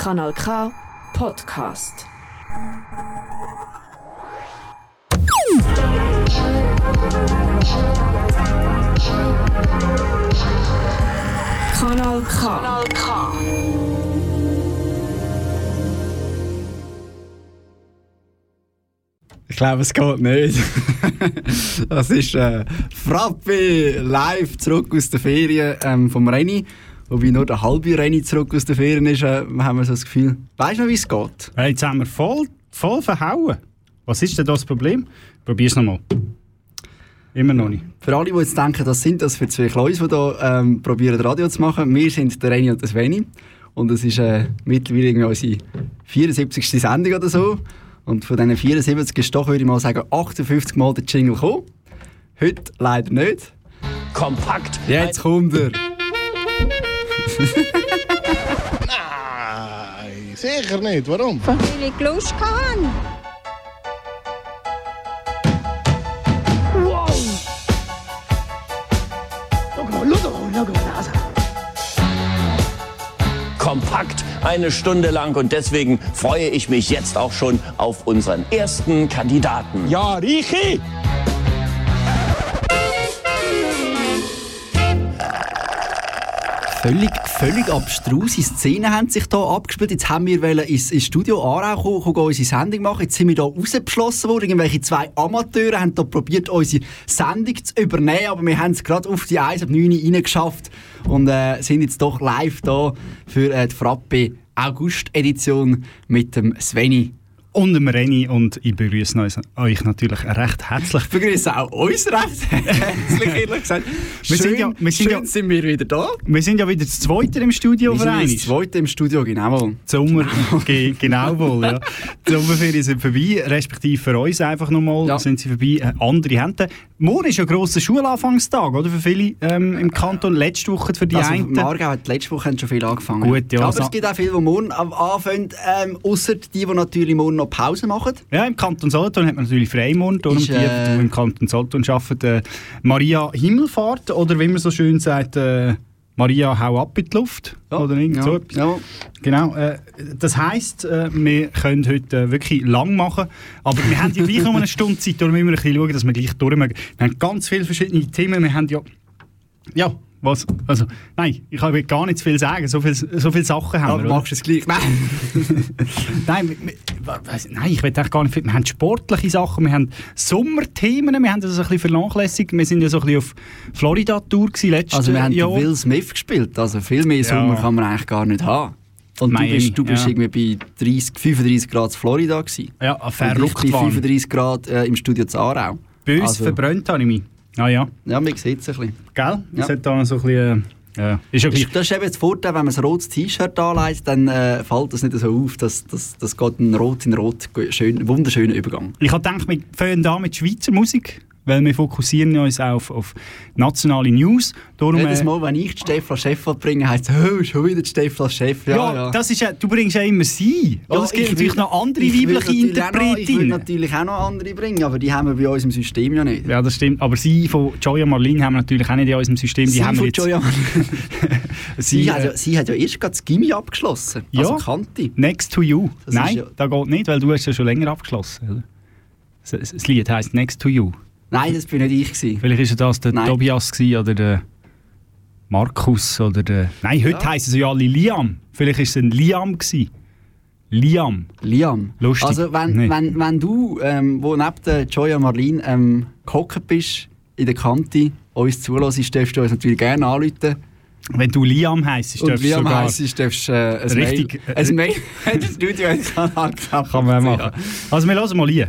Kanal K Podcast. Kanal K. Kanal K. Ich glaube, es geht nicht. das ist äh, Frappi live zurück aus der Ferien ähm, vom Renny. Wobei nur der halbe Renny zurück aus der Ferien ist, äh, haben wir so das Gefühl. Weißt du noch, wie es geht? Hey, jetzt haben wir voll, voll verhauen. Was ist denn das Problem? Probier's nochmal. Immer noch nicht. Für alle, die jetzt denken, das sind das für zwei Kleus, die hier ähm, probieren Radio zu machen. Wir sind der Renny und der Sveni. Und es ist äh, mittlerweile irgendwie unsere 74. Sendung oder so. Und von diesen 74 ist doch, würde ich mal sagen, 58 Mal der Jingle gekommen. Heute leider nicht. Kompakt. Jetzt kommt er. Nein, sicher nicht. Warum? Weil ich Lust hatte. Kompakt eine Stunde lang und deswegen freue ich mich jetzt auch schon auf unseren ersten Kandidaten. Ja, Richi! Völlig, völlig abstruse Szenen haben sich hier abgespielt. Jetzt haben wir ins, ins Studio Aarau kommen, unsere Sendung machen. Jetzt sind wir hier rausbeschlossen worden. Irgendwelche zwei Amateure haben hier probiert, unsere Sendung zu übernehmen, aber wir haben es gerade auf die 1 ab 9 reingeschafft und äh, sind jetzt doch live da für äh, die Frappe August-Edition mit dem Sveni. Und dem Renny und ich begrüße euch, natürlich recht herzlich. Ich begrüße auch uns recht herzlich, ehrlich gesagt. Wir schön sind ja- wir sind ja- sind wir wieder da. Wir sind ja wieder das Zweite im Studio Wir sind das zweite im Studio, genau. Die Sommer, ge genau wohl, ja. Die Sommerferien sind vorbei, respektive für uns einfach nochmal Ja. sind sie vorbei. Äh, andere Hände. Morgen ist ja ein grosser Schulanfangstag, oder? Für viele ähm, im Kanton. Letzte Woche für die also, einen. Margau hat letzte Woche schon viel angefangen. Gut, ja, Aber so- es gibt auch viele, die morgen am- anfangen, ähm, außer die, die natürlich morgen noch Pause machen. Ja, im Kanton Solothurn hat man natürlich Freimund. Darum Ist, äh, im Kanton Solothurn arbeiten, äh, Maria Himmelfahrt oder wie man so schön sagt, äh, Maria hau ab in die Luft. oder irgend ja, so etwas. ja. Genau, äh, das heisst, äh, wir können heute äh, wirklich lang machen, aber wir haben ja gleich noch eine Stunde Zeit, darum müssen wir ein bisschen schauen, dass wir gleich durch Wir haben ganz viele verschiedene Themen, wir haben ja... Ja, was? Also, nein, ich kann gar nicht zu viel sagen, so viele so viel Sachen haben Aber wir. oder? machst du es gleich? Nein. Nein, nein, ich will eigentlich gar nicht viel. Wir haben sportliche Sachen, wir haben Sommerthemen, wir haben das ein bisschen vernachlässigt. Wir sind ja so ein bisschen auf Florida-Tour letztes Also wir haben Jahr. Will Smith gespielt, also viel mehr Sommer kann man eigentlich gar nicht haben. Und Miami, du bist, du bist ja. irgendwie bei 30, 35 Grad in Florida gewesen. Ja, verrückt bei waren. 35 Grad äh, im Studio zu Aarau. Bös Also- verbrannt habe ich mich. Ah ja, Ja, man sieht es ein bisschen. gell? Das Ja. hat da so ein bisschen... Äh, ja. Ist ja Das ist, das ist eben das Vorteil, wenn man ein rotes T-Shirt anlegt, dann äh, fällt das nicht so auf. Das, das, das geht ein Rot in Rot. Schön, wunderschöner Übergang. Ich habe gedacht, wir fangen an mit Schweizer Musik, weil wir fokussieren uns auf, auf nationale News. Darum, Jedes äh, Mal, wenn ich die Stefla Chef bringe, heisst es, oh, schon wieder Stefla Chef. Ja, ja, das ist ja, du bringst ja immer sie. Ja, es gibt ich natürlich noch andere weibliche noch- Ich Interpretinnen. natürlich auch noch andere bringen, aber die haben wir bei uns im System ja nicht. Ja, das stimmt. Aber sie von Joya Marlene haben wir natürlich auch nicht in unserem System. Die sie, haben von jetzt, Joya sie, sie, hat äh, ja, sie hat ja erst gerade das Gimmi abgeschlossen. Ja. Also Kanti. Next to You. Das Nein, ja- das geht nicht, weil du hast ja schon länger abgeschlossen. Das Lied heisst Next to You. Nein, das bin nicht ich. Gewesen. Vielleicht ist ja das der Nein. Tobias oder der Markus oder der... Nein, heute Ja. heissen sie ja alle Liam. Vielleicht ist es ein Liam gewesen. Liam. Liam. Lustig. Also wenn, Nee. wenn, wenn du, ähm, wo neben der Joya Marlene ähm, gehockt bist, in der Kante, uns zulässt, darfst du uns natürlich gerne anrufen. Wenn du Liam heisst, Und darfst du Liam sogar... heisst, darfst du äh, ein Richtig, Mail, ein Mail ins Studio Kann man machen. Also wir hören mal Lied.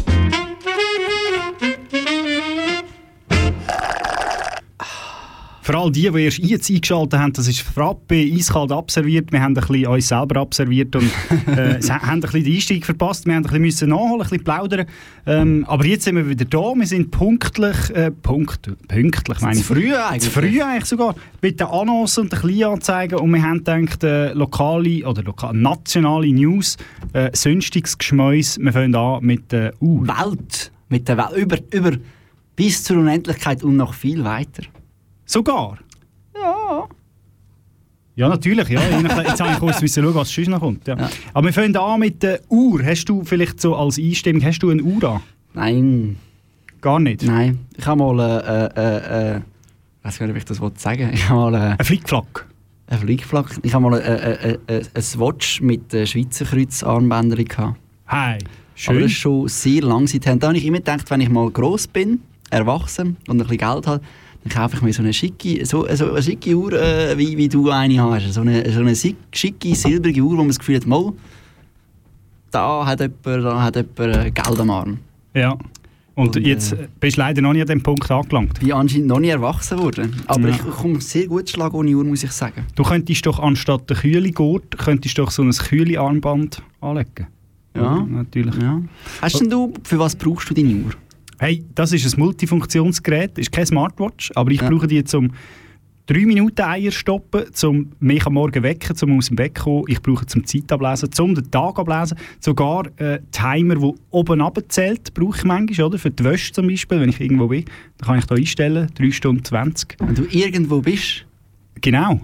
Für all die, die erst jetzt eingeschaltet haben, das ist Frappe, eiskalt abserviert. Wir haben ein bisschen uns selber abserviert und äh, haben ein bisschen den Einstieg verpasst. Wir haben ein bisschen müssen nachholen, ein bisschen plaudern. Ähm, aber jetzt sind wir wieder da. Wir sind punktlich, äh, punkt, pünktlich meine ich. Zu früh eigentlich. Zu früh eigentlich sogar. Mit den Annoncen und den Kleinanzeigen. Und wir haben gedacht, äh, lokale oder lokal, nationale News, äh, sonstiges Geschmäus. Wir fangen an mit äh, uh, Welt. Mit der Welt. Über, über bis zur Unendlichkeit und noch viel weiter. Sogar? Ja. Ja, natürlich. Ja. Jetzt habe ich kurz müssen schauen, was sonst noch kommt. Ja. Ja. Aber wir fangen an mit der Uhr. Hast du vielleicht so als Einstimmung, hast du eine Uhr an? Nein, Gar nicht? nein. Ich habe mal äh, äh, äh, ich weiß gar nicht, ob ich das wollte sagen. Ich habe mal äh, Ein Flickflack? ein Flickflack. Ich habe mal äh, äh, äh, ein Watch mit äh, Schweizer Kreuzarmbändern gehabt. Hey, Aber schön. das ist schon sehr lang seither. Da habe ich immer gedacht, wenn ich mal gross bin, erwachsen und ein bisschen Geld habe, dann kaufe ich mir so eine schicke, so, so eine schicke Uhr, äh, wie, wie du eine hast. So eine, so eine schicke, silbrige Uhr, wo man das Gefühl hat, mal, da hat jemand, da hat jemand äh, Geld am Arm. Ja. Und, Und, jetzt äh, bist du leider noch nicht an dem Punkt angelangt. Ich bin anscheinend noch nie erwachsen worden. Aber Ja. ich komme sehr gut Schlag ohne Uhr, muss ich sagen. Du könntest doch anstatt der Kühle-Gurt, könntest doch so ein Kühle-Armband anlegen. Ja. Natürlich. Ja. Hast denn du, für was brauchst du deine Uhr? Hey, das ist ein Multifunktionsgerät, ist kein Smartwatch, aber ich Ja. brauche die zum 3 Minuten Eier stoppen, zum mich am Morgen wecken, zum aus dem Bett kommen. Ich brauche zum Zeit ablesen, zum den Tag ablesen. Sogar äh, Timer, der oben abzählt, brauche ich manchmal, oder? Für die Wäsche zum Beispiel, wenn ich irgendwo bin. Dann kann ich da einstellen, 3 Stunden 20. Wenn du irgendwo bist, Genau.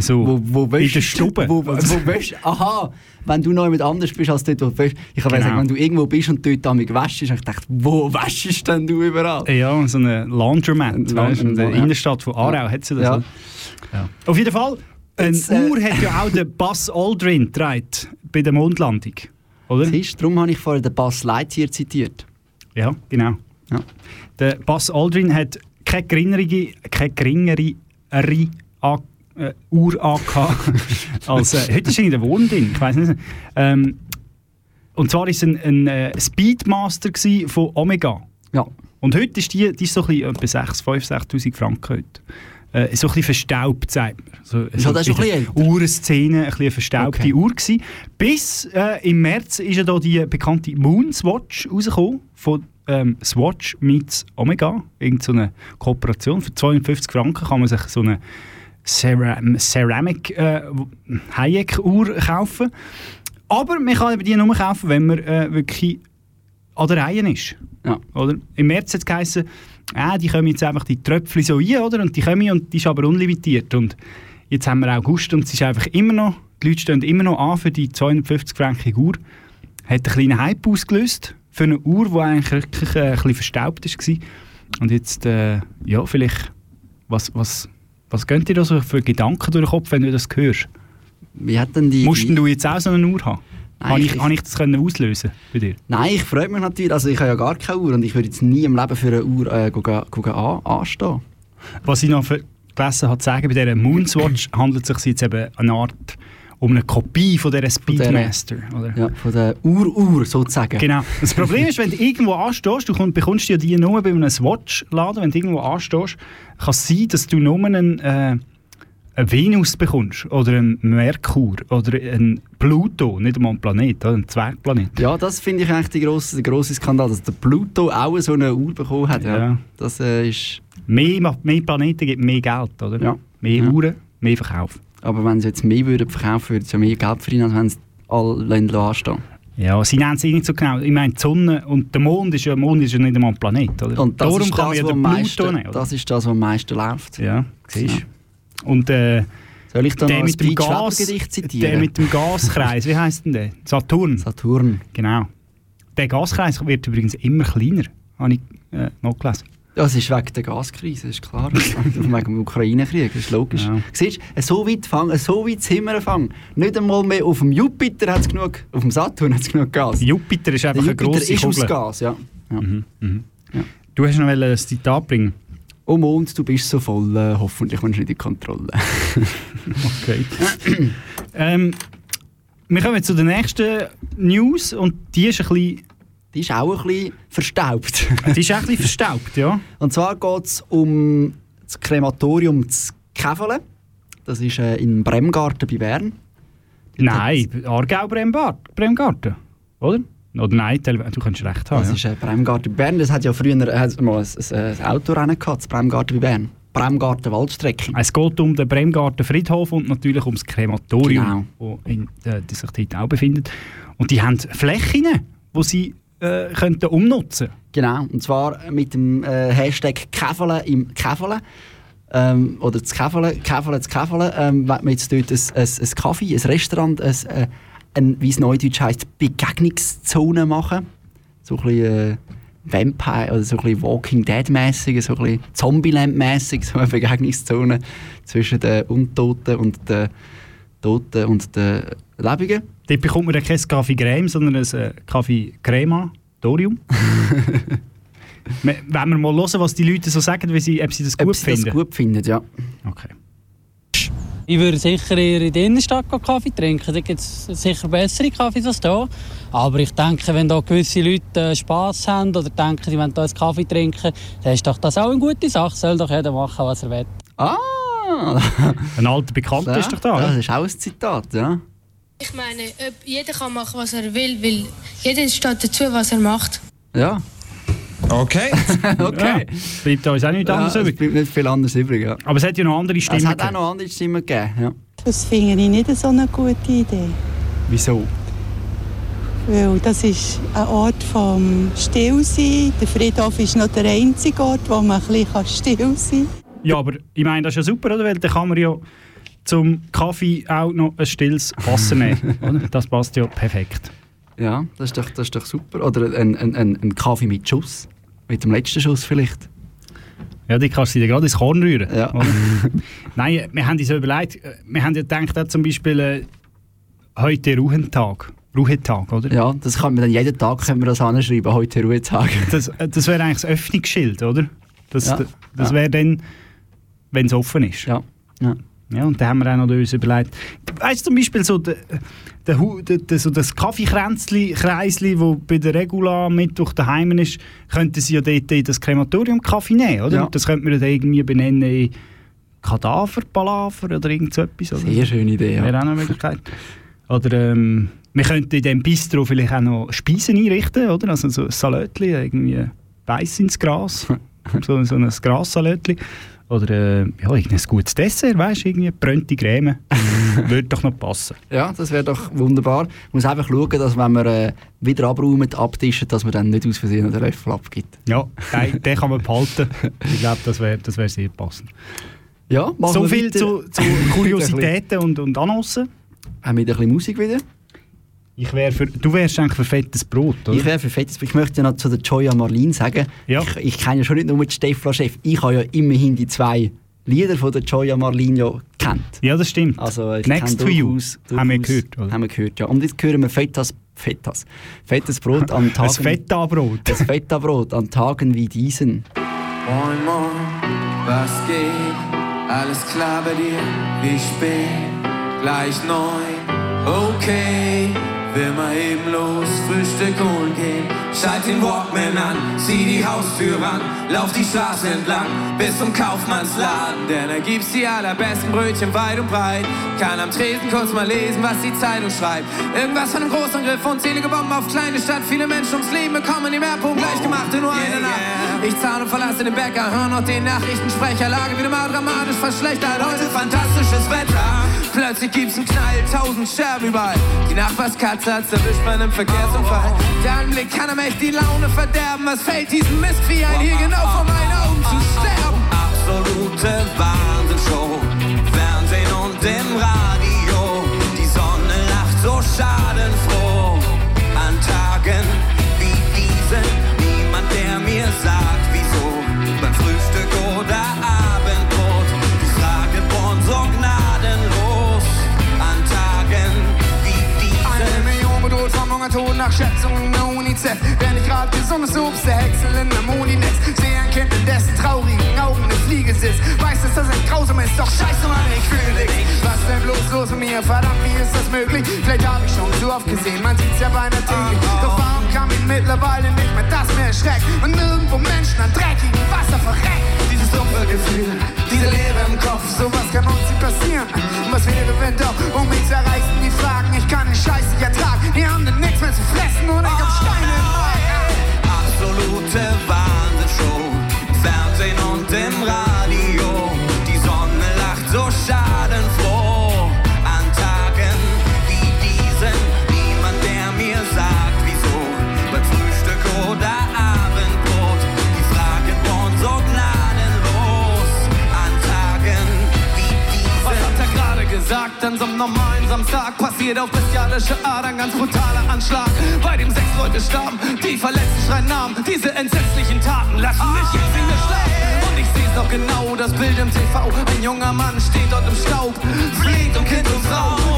Also, wo, wo in der Stube. Wo, wo, wo wäschst aha, wenn du noch jemand anders bist als dort, wo du wäschst. Ich habe Genau. gesagt, wenn du irgendwo bist und dort damit wäschst, ich gedacht, wo wäschst denn du überall? Ja, so eine Laundromat. Ein weißt, in der ja. Innenstadt von Aarau hat sie das. Ja. Ja. Auf jeden Fall, eine Jetzt, äh, Uhr hat ja auch der Buzz Aldrin getragen bei der Mondlandung. Oder? Siehst, darum habe ich vorher den Buzz Lightyear zitiert. Ja, genau. Ja. Der Buzz Aldrin hat keine geringere, keine geringere äh, Uhr angehabt als... Äh, heute ist irgendwie der Wurm drin, ich weiß nicht. Ähm, und zwar war es ein, ein äh, Speedmaster von Omega. Ja. Und heute ist die, die ist so ein bisschen etwa 6, 5, 6'000 Franken heute. äh, so ein bisschen verstaubt, sagt man. So, Ja, das ist ein bisschen. Uhrenszene, ein bisschen eine verstaubte Okay. Uhr gewesen. Bis äh, im März ist ja da die bekannte Moon Swatch rausgekommen, von ähm, Swatch mit Omega, irgend so eine Kooperation. Für 250 Franken kann man sich so eine Ceram Ceramic äh, Hayek-Uhr kaufen. Aber man kann eben die nur kaufen, wenn man äh, wirklich an der Reihe ist. Ja. Oder? Im März hat es geheißen, ah, die kommen jetzt einfach die Tröpfchen so rein, oder? Und die kommen und die ist aber unlimitiert. Und jetzt haben wir August und es ist einfach immer noch, die Leute stehen immer noch an für die 250 Franken Uhr. Hat einen kleinen Hype ausgelöst für eine Uhr, die eigentlich wirklich äh, ein bisschen verstaubt war. Und jetzt, äh, ja, vielleicht, was, was, was gehen dir da so für Gedanken durch den Kopf, wenn du das hörst? Wie hat denn die... Musst die, du jetzt auch so eine Uhr haben? Nein, Habe ich, ich- habe ich das können auslösen bei dir? Nein, ich freue mich natürlich. Also ich habe ja gar keine Uhr und ich würde jetzt nie im Leben für eine Uhr äh, go- go- an, anstehen. Was ich noch vergessen habe zu sagen, bei dieser Moonswatch handelt es sich jetzt eben eine Art um eine Kopie von dieser Speedmaster. Oder? Ja, von der Uhr-Uhr sozusagen. Genau. Das Problem ist, wenn du irgendwo anstehst, du komm- bekommst ja die nur bei einem Swatch-Laden, wenn du irgendwo anstehst, kann es sein, dass du nur einen, äh, eine Venus bekommst oder einen Merkur oder einen Pluto, nicht einmal einen Planet, einen Zwergplanet. Ja, das finde ich eigentlich der grosse, der grosse Skandal, dass der Pluto auch so eine Uhr bekommen hat. Ja. Ja. Das äh, ist... Mehr, mehr Planeten gibt mehr Geld, oder? Ja. Mehr Ja. Uhren, mehr Verkauf. Aber wenn sie jetzt mehr würden verkaufen, würden sie mehr Geld verdienen, als wenn sie alle Länder anstehen. Ja, sie nennen es nicht so genau. Ich meine, die Sonne und der Mond ist ja, Mond ist ja nicht einmal ein Planet, oder? Und das Darum ist das, ja was den meisten, nehmen, oder? das ist das, was am meisten läuft. Ja, siehst Ja. du. Und äh, Soll ich da noch der mit dem Gas, der mit dem Gaskreis, wie heißt denn der? Saturn. Saturn. Genau. Der Gaskreis wird übrigens immer kleiner, habe ich äh, noch gelesen. Das ist wegen der Gaskrise, ist klar. wegen dem Ukraine-Krieg, ist logisch. Ja. Siehst du, so weit fangen, so weit sind wir fangen. Nicht einmal mehr auf dem Jupiter hat es genug, auf dem Saturn hat es genug Gas. Jupiter ist Der einfach eine Jupiter grosse ist aus Kugel. Gas, ja. ja. Du hast noch ein Zitat bringen. Oh Mond, du bist so voll, äh, hoffentlich kommst du nicht in die Kontrolle. Okay. ähm, wir kommen zu der nächsten News und die ist ein bisschen, Die ist auch ein bisschen verstaubt. die ist auch ein bisschen verstaubt, ja. Und zwar geht es um das Krematorium zu Käfele. Das ist äh, in Bremgarten bei Bern. Nein, Aargau Bremgarten, Bremgarten, oder? Oder nein, du kannst recht haben. Das ja. ist äh, Bremgarten bei Bern. Das hat ja früher äh, hat mal ein, ein, ein Autorennen gehabt, das Bremgarten bei Bern. Bremgarten Waldstrecke. Es geht um den Bremgarten Friedhof und natürlich ums Krematorium, Genau. wo in, äh, das sich dort auch befindet. Und die haben Flächen, die sie äh, könnten umnutzen Genau, und zwar mit dem äh, Hashtag Käfele im Käfele. Ähm, oder das Käfele, Käfele, das Käfele. Ähm, wenn wir jetzt dort ein, ein, ein Kaffee, ein Restaurant, ein, äh, ein, wie es neudeutsch heisst, Begegnungszone machen. So ein bisschen äh, Vampire oder so ein bisschen Walking Dead-mäßig, so ein bisschen Zombieland-mäßig, so eine Begegnungszone zwischen den Untoten und den Toten und den Lebenden. Dort bekommt man dann kein Kaffee Creme, sondern ein äh, Kaffee Crema Dorium. Wenn wir mal hören, was die Leute so sagen, wie sie, ob sie das gut Ob sie finden. das gut finden, ja. Okay. Ich würde sicher eher in der Innenstadt Kaffee trinken. Da gibt es sicher bessere Kaffees als hier. Aber ich denke, wenn da gewisse Leute äh, Spass haben oder denken, sie wollen hier einen Kaffee trinken, dann ist doch das auch eine gute Sache. Soll doch jeder machen, was er will. Ah! Ein alter Bekannter ist doch da. Das ist auch ein Zitat, ja. Ich meine, ob jeder kann machen, was er will, weil jeder steht dazu, was er macht. Ja, Okay. okay. Ja, bleibt uns auch nichts Ja, anderes es übrig. bleibt nicht viel anderes übrig, ja. Aber es hat ja noch andere Stimmen. Es hat auch noch andere Stimmen gegeben, ja. Das finde ich nicht so eine gute Idee. Wieso? Weil das ist ein Ort vom Stillsein. Der Friedhof ist noch der einzige Ort, wo man ein bisschen still sein kann. Ja, aber ich meine, das ist ja super, oder? Weil dann kann man ja zum Kaffee auch noch ein stilles Wasser nehmen. oder? Das passt ja perfekt. Ja, das ist doch, das ist doch super. Oder ein, ein, ein, Kaffee mit Schuss. Mit dem letzten Schuss vielleicht. Ja, die kannst du dir gerade ins Korn rühren. Ja. Nein, wir haben uns ja überlegt, äh, wir haben ja gedacht, auch zum Beispiel äh, heute Ruhetag. Ruhetag, oder? Ja, das kann man dann jeden Tag können wir das anschreiben, heute Ruhetag. Das, äh, das wäre eigentlich das Öffnungsschild, oder? Das, Ja. das Ja. wäre dann, wenn es offen ist. Ja. ja. Ja, und da haben wir auch noch uns überlegt. Weißt du zum Beispiel so, der, der, der, so das Kaffeekränzli, Kreisli, wo bei der Regula Mittwoch daheim ist, könnten sie ja dort in das Krematorium Kaffee nehmen, oder? Ja. Das könnte man dann irgendwie benennen, Kadaverpalaver oder irgend so etwas. Oder? Sehr schöne Idee, ja. Wäre auch eine Möglichkeit. Oder ähm, wir könnten in diesem Bistro vielleicht auch noch Speisen einrichten, oder? Also so ein Salätchen, irgendwie Beiß ins Gras. so, so ein Grassalätchen. Oder äh, ja, irgendein gutes Dessert, weißt du, irgendwie brennte Creme. Würde doch noch passen. Ja, das wäre doch wunderbar. Man muss einfach schauen, dass wenn man äh, wieder abräumt, abtischen, dass man dann nicht aus Versehen den Löffel abgibt. Ja, den, den kann man behalten. Ich glaube, das wäre das wär sehr passend. Ja, So viel zu, zu Kuriositäten und, und Annoncen. Haben wir wieder ein bisschen Musik wieder? Ich wär für, du wärst eigentlich für fettes Brot, oder? Ich wäre für fettes. Ich möchte noch zu der Joya Marlin sagen. Ja. Ich, ich kenne ja schon nicht nur die Stefla Chef. Ich habe ja immerhin die zwei Lieder von der Joya Marlin ja kennt. ja, das stimmt. Also ich Next to you haben wir gehört. Oder? Haben wir gehört, ja. Und jetzt hören wir Fettas, Fettas, fettes Brot an Ein Tagen... Feta-Brot. Das Feta-Brot an Tagen wie diesen. Moin Moin, was geht? Alles klar bei dir? Wie spät? Gleich neun, okay. Will mal eben los, Frühstück holen gehen. Schalt den Walkman an, zieh die Haustür ran, lauf die Straße entlang bis zum Kaufmannsladen. Denn da gibt's die allerbesten Brötchen weit und breit. Kann am Tresen kurz mal lesen, was die Zeitung schreibt. Irgendwas von einem Großangriff, unzählige Bomben auf kleine Stadt. Viele Menschen ums Leben bekommen im Erdpunkt gleich gemacht in nur einer Nacht. Ich zahle und verlasse den Bäcker, hör noch den Nachrichtensprecher. Lage wieder mal dramatisch verschlechtert. Heute fantastisches Wetter. Plötzlich gibt's einen Knall, tausend Scherben überall. Die Nachbarskatze hat's erwischt bei einem Verkehrsunfall. Der Anblick kann einem echt die Laune verderben. Was fällt diesem Mistvieh ein, hier genau vor meinen Augen zu sterben? Absolute Wahnsinnsshow. Fernsehen und im Radio. Hungertod nach Schätzungen der UNICEF. Wer nicht gerade gesundes Obst, der Häcksel in der Moninex. Sehe ein Kind, in dessen traurigen Augen eine Fliege sitzt. Weiß, dass das ein grausam ist, doch scheiße, Mann, ich fühle nichts. Was denn bloß los mit mir? Verdammt, wie ist das möglich? Vielleicht habe ich schon zu oft gesehen, man sieht's ja beinahe täglich. Doch warum kann mich mittlerweile nicht mehr das mehr erschreckt? Und nirgendwo Menschen an dreckigem Wasser verrecken. Dieses dumpfe Gefühl, diese Leere im Kopf, sowas kann uns nicht passieren. Was wäre, wenn doch um mich zerreißen die Fragen? Ich kann den Scheiß nicht ertragen, die haben denn nichts mehr zu fressen und ich hab Steine im Magen. absolute Wahnsinnsshow. Fernsehen und im Radio. Gesagt? An so einem normalen Samstag passiert auf bestialische Art ein ganz brutaler Anschlag, bei dem sechs Leute starben. Die Verletzten schreien Namen. Diese entsetzlichen Taten lassen mich jetzt in der Schlaf. Und ich seh's noch genau, das Bild im TV. Ein junger Mann steht dort im Staub, fleht um Kind und Frau.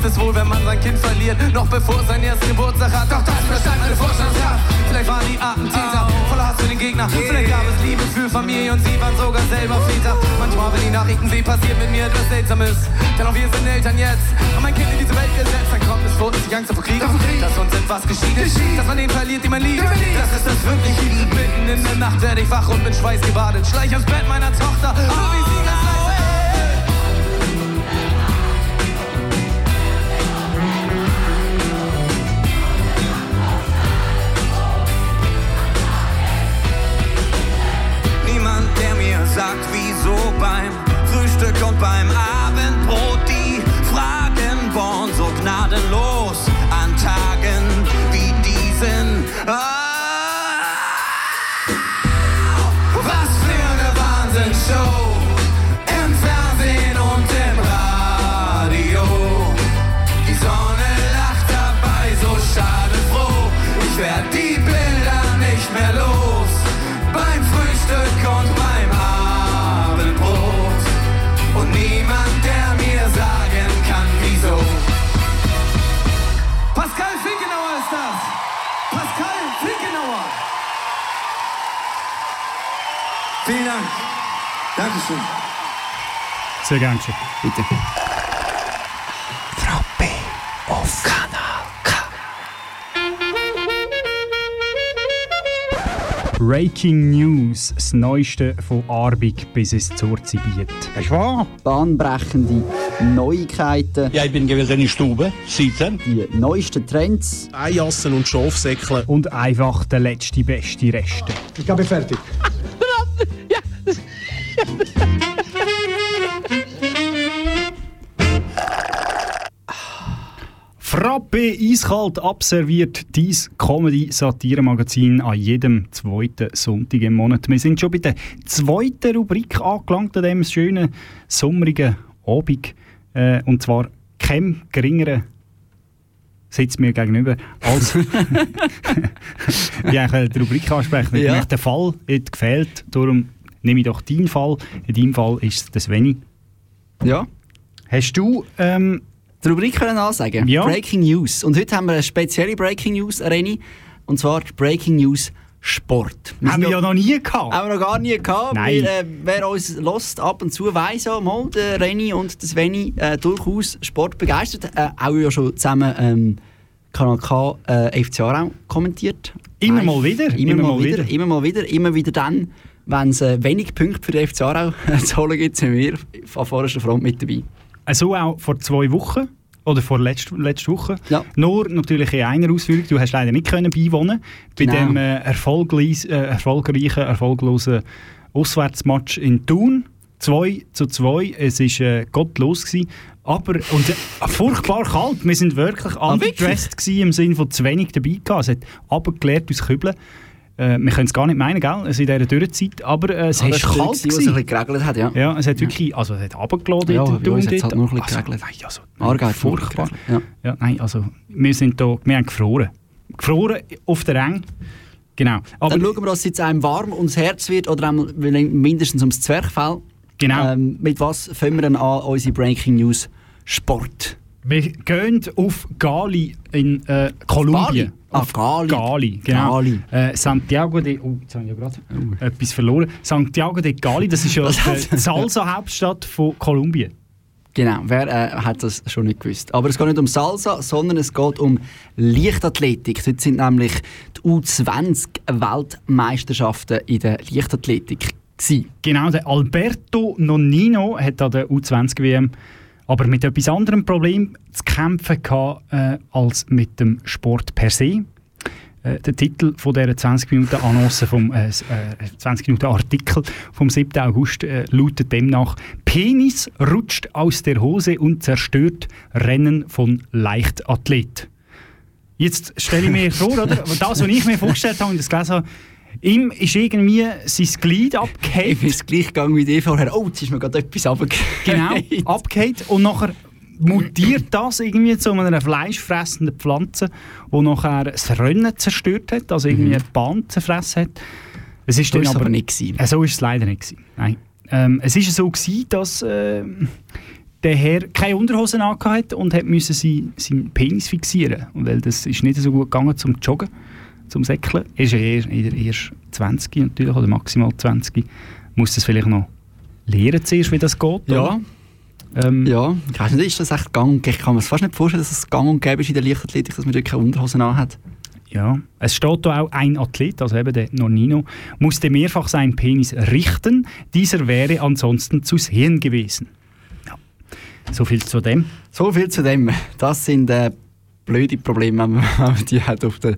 Ist es wohl, wenn man sein Kind verliert, noch bevor sein ersten Geburtstag hat? Doch das bestand meine Vorstandskraft. Vielleicht waren die Attentäter voller Hass für den Gegner. Vielleicht gab es Liebe für Familie und sie waren sogar selber Väter. Manchmal, wenn die Nachrichten sehe, passiert mit mir etwas Seltsames. Denn auch wir sind Eltern jetzt. Und mein Kind in diese Welt gesetzt, dann kommt es vor, dass ich Angst vor Krieg. Dass uns etwas geschieht, dass man den verliert, den man liebt. Das ist das wirklich Mitten in der Nacht werde ich wach und bin schweißgebadet. Schleich ans Bett meiner Tochter, so wie sie ganz sagt, wieso beim Frühstück und beim Abendbrot die Fragen bohren so gnadenlos Vielen Dank. Dankeschön. Sehr gern schon. Bitte. Frau B. auf Kanal K. Breaking News, das Neueste von Arbig bis ins Zurzibiet. Das ist wahr. Bahnbrechende Neuigkeiten. Ja, ich bin gewesen in Stube, sitzen. Die neuesten Trends. Eijassen und Schafsäckle. Und einfach der letzte beste Reste. Ich bin fertig. Frappe eiskalt abserviert dies Comedy-Satire-Magazin an jedem zweiten Sonntag im Monat. Wir sind schon bei der zweiten Rubrik angelangt an diesem schönen sommerigen Abend. Äh, und zwar kein geringeren sitzt mir gegenüber als ich die Rubrik ansprechen. Ja. möchte den Fall hat gefehlt, darum nehme ich doch deinen Fall. In deinem Fall ist es das Sveni. Ja. Hast du ähm, die Rubrik können ansagen? Ja. Breaking News. Und heute haben wir eine spezielle Breaking News, Reni. Und zwar Breaking News Sport. Haben sind wir ja noch nie gehabt. Haben wir noch gar nie gehabt. Nein. Wir, äh, wer uns lost ab und zu weiss ja mal, der Reni und der Sveni äh, durchaus sportbegeistert. Äh, auch ja schon zusammen ähm, Kanal K äh, FC Aarau kommentiert. Immer Live. mal wieder, Immer, immer mal mal wieder. wieder. Immer mal wieder. Immer wieder dann, wenn es äh, wenig Punkte für den FC Aarau zu holen gibt, sind wir an vorderster Front mit dabei. So auch vor zwei Wochen. Oder vor letzter letzte Woche. Ja. Nur natürlich in einer Ausführung. Du hast leider nicht können beiwohnen bei Genau. dem äh, erfolgreich, äh, erfolgreichen, erfolglosen Auswärtsmatch in Thun. 2 zu 2. Es war äh, gottlos. Gewesen. Aber, und äh, furchtbar kalt. Wir sind wirklich underdressed gewesen, im Sinne von zu wenig dabei gehabt. Es hat abgeklärt aus Kübeln. Äh, wir können es gar nicht meinen, gell? Es in dieser Dürrezeit. Aber äh, es Ah, war kalt. gewesen, wo es ein bisschen geregelt hat, ja. Ja, es hat wirklich, also es hat runtergeladen Ja, bei uns und hat's dort. halt nur ein bisschen also, geregelt. nein, also, hat furchtbar. geregelt, Ja. nein, also wir sind da, wir haben gefroren. Gefroren auf der Rang. Genau. Aber Dann schauen wir, dass es jetzt einem warm ums Herz wird oder einmal mindestens ums Zwerchfell. Genau. Ähm, mit was fangen wir dann an, unsere Breaking News Sport? wir gehen auf Gali in äh, Kolumbien. Ah, Gali. Gali, genau. Gali. Äh, Santiago de... Oh, jetzt habe ich ja gerade etwas verloren. Santiago de Gali, das ist ja die Salsa-Hauptstadt von Kolumbien. Genau, wer äh, hat das schon nicht gewusst? Aber es geht nicht um Salsa, sondern es geht um Leichtathletik. Dort sind nämlich die U20-Weltmeisterschaften in der Leichtathletik. Gewesen. Genau, der Alberto Nonnino hat an der U20-WM aber mit etwas anderem Problem zu kämpfen gehabt, äh, als mit dem Sport per se. Äh, der Titel von dieser 20 Minuten Annonce vom äh, s- äh, 20 Minuten Artikel vom 7. August äh, lautet demnach: Penis rutscht aus der Hose und zerstört Rennen von Leichtathlet. Jetzt stelle ich mir vor, oder? Das, was ich mir vorgestellt habe und das gelesen habe, ihm ist irgendwie sein Glied abgehakt. Ich bin es gleich gegangen wie dir vorher. Oh, jetzt ist mir gerade etwas runtergefallen. Genau, abgeht und nachher mutiert das irgendwie zu einer fleischfressenden Pflanze, die nachher das Rennen zerstört hat, also irgendwie die Bahn zerfressen hat. Es ist Mhm. So dann ist aber, aber nicht gewesen. Äh, so ist es leider nicht gewesen. Nein. Ähm, es ist so gewesen, dass äh, der Herr keine Unterhosen angehabt hat und hat müssen sein, seinen Penis fixieren, Und weil das ist nicht so gut gegangen zum Joggen, zum Säckeln. Er ist eher erst 20 natürlich oder maximal 20. Muss das vielleicht noch lernen zuerst, wie das geht. Ja. oder? Ähm, Ja, ich weiss nicht, ist das echt gang und Ich kann mir fast nicht vorstellen, dass es gang und gäbe ist in der Leichtathletik, dass man dort keine Unterhosen anhat. Ja, es steht da auch, ein Athlet, also eben der Nonino, musste mehrfach seinen Penis richten. Dieser wäre ansonsten zu sehen gewesen. Ja. So viel zu dem. So viel zu dem. Das sind äh, blöde Probleme, wenn man, die hat auf der,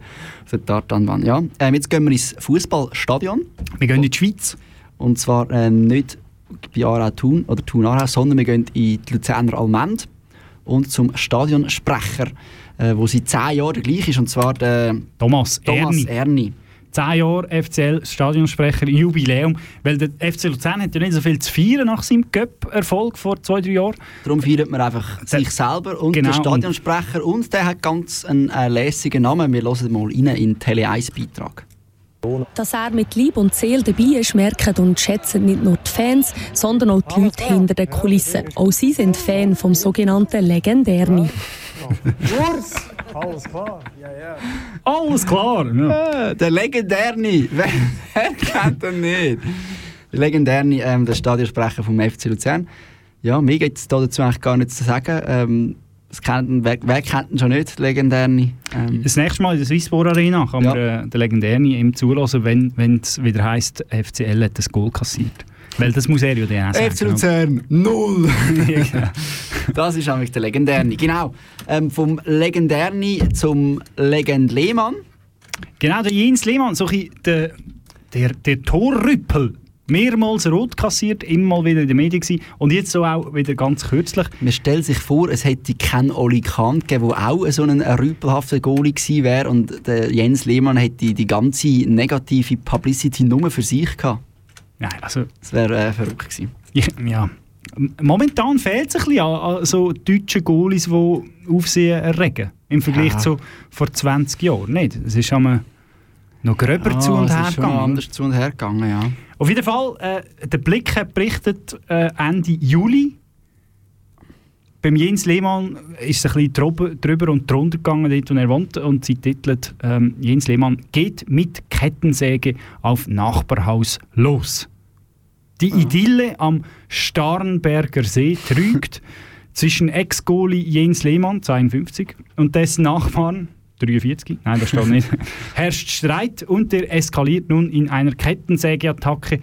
auf der Tartanbahn. Ja. Ähm, jetzt gehen wir ins Fußballstadion. Wir gehen in die Schweiz. Und zwar ähm, nicht bei Aarau Thun oder Thun Aarau, sondern wir gehen in die Luzerner Almend und zum Stadionsprecher, äh, wo seit zehn Jahren der gleiche ist, und zwar der Thomas, Thomas Erni. Erni. 10 Jahre FCL Stadionsprecher, Jubiläum. Weil der FC Luzern hat ja nicht so viel zu feiern nach seinem Cup-Erfolg vor zwei, drei Jahren. Darum feiert man einfach sich selber und Genau, den Stadionsprecher und der hat ganz einen äh, lässigen Namen. Wir hören mal rein in den Tele 1 Beitrag. Dass er mit Lieb und Seele dabei ist, merken und schätzen nicht nur die Fans, sondern auch die Leute hinter den Kulissen. Auch sie sind Fan vom sogenannten Legendärni. Urs! Alles klar, ja, ja. Alles klar. Ja. Äh, der legendärne, wer, kennt ihn nicht? Der legendärne, ähm, der Stadionsprecher vom FC Luzern. Ja, mir gibt es dazu eigentlich gar nichts zu sagen. Ähm, Das kennt, wer, wer kennt ihn schon nicht, legendäre? Ähm, Das nächste Mal in der Swissborg Arena kann man äh, den legendären ihm zulassen, wenn wenn es wieder heisst, FCL hat das Goal kassiert. Weil das muss er ja dann sagen. FC Luzern, null! das ist nämlich der legendäre. Genau. Ähm, vom legendären zum Legend Lehmann. Genau, der Jens Lehmann, so der, der, der Torrüppel. Mehrmals rot kassiert, immer mal wieder in den Medien gewesen. Und jetzt so auch wieder ganz kürzlich. Man stellt sich vor, es hätte keinen Oli Kahn gegeben, der auch so ein rüpelhafter Goalie gewesen wäre und der Jens Lehmann hätte die ganze negative Publicity nur für sich gehabt. Nein, also... Das wäre äh, verrückt gewesen. Ja, ja. Momentan fehlt es ein bisschen an, an so deutschen Goalies, die Aufsehen erregen. Im Vergleich Ja. zu vor 20 Jahren. Nicht? Es ist einmal noch gröber zu und her schon gegangen. anders zu und her gegangen, ja. Auf jeden Fall, äh, der Blick hat berichtet äh, Ende Juli. Beim Jens Lehmann ist es ein bisschen drüber, drüber und drunter gegangen, dort wo er wohnt. Und sie titelt, ähm, Jens Lehmann geht mit Kettensäge auf Nachbarhaus los. Die Idylle am Starnberger See trügt zwischen Ex-Goalie Jens Lehmann, 52, und dessen Nachbarn, 43, nein, das steht nicht, herrscht Streit und der eskaliert nun in einer Kettensägeattacke.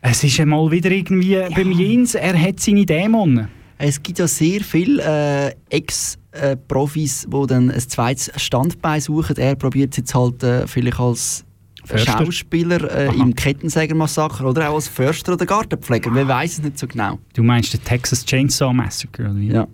Es ist einmal wieder irgendwie beim Jens, er hat seine Dämonen. Es gibt ja sehr viele äh, Ex-Profis, die dann ein zweites Standbein suchen. Er probiert es jetzt halt äh, vielleicht als Förster? Schauspieler äh, im Kettensägermassaker oder auch als Förster oder Gartenpfleger. Man weiß es nicht so genau. Du meinst den Texas Chainsaw Massacre, oder wie? Ja.